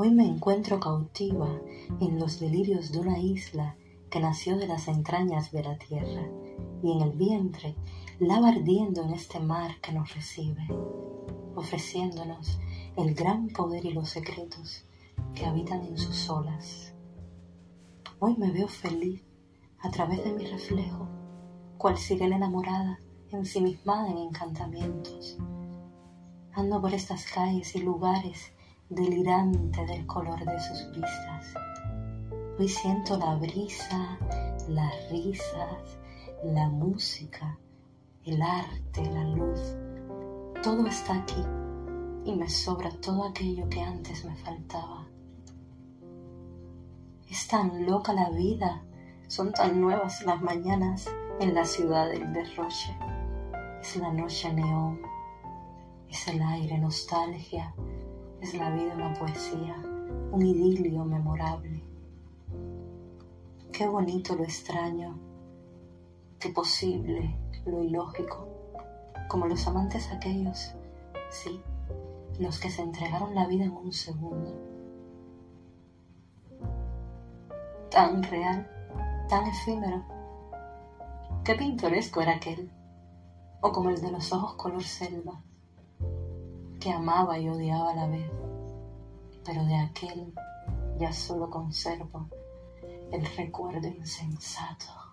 Hoy me encuentro cautiva en los delirios de una isla que nació de las entrañas de la tierra y en el vientre lava ardiendo en este mar que nos recibe, ofreciéndonos el gran poder y los secretos que habitan en sus olas. Hoy me veo feliz a través de mi reflejo, cual sirena enamorada, ensimismada en encantamientos. Ando por estas calles y lugares delirante del color de sus vistas. Hoy siento la brisa, las risas, la música, el arte, la luz. Todo está aquí y me sobra todo aquello que antes me faltaba. Es tan loca la vida, son tan nuevas las mañanas en la ciudad del derroche. Es la noche neón, es el aire nostalgia, es la vida una poesía, un idilio memorable. Qué bonito lo extraño, qué posible lo ilógico, como los amantes aquellos, sí, los que se entregaron la vida en un segundo. Tan real, tan efímero. Qué pintoresco era aquel, o como el de los ojos color selva, que amaba y odiaba a la vez, pero de aquel ya solo conservo el recuerdo insensato.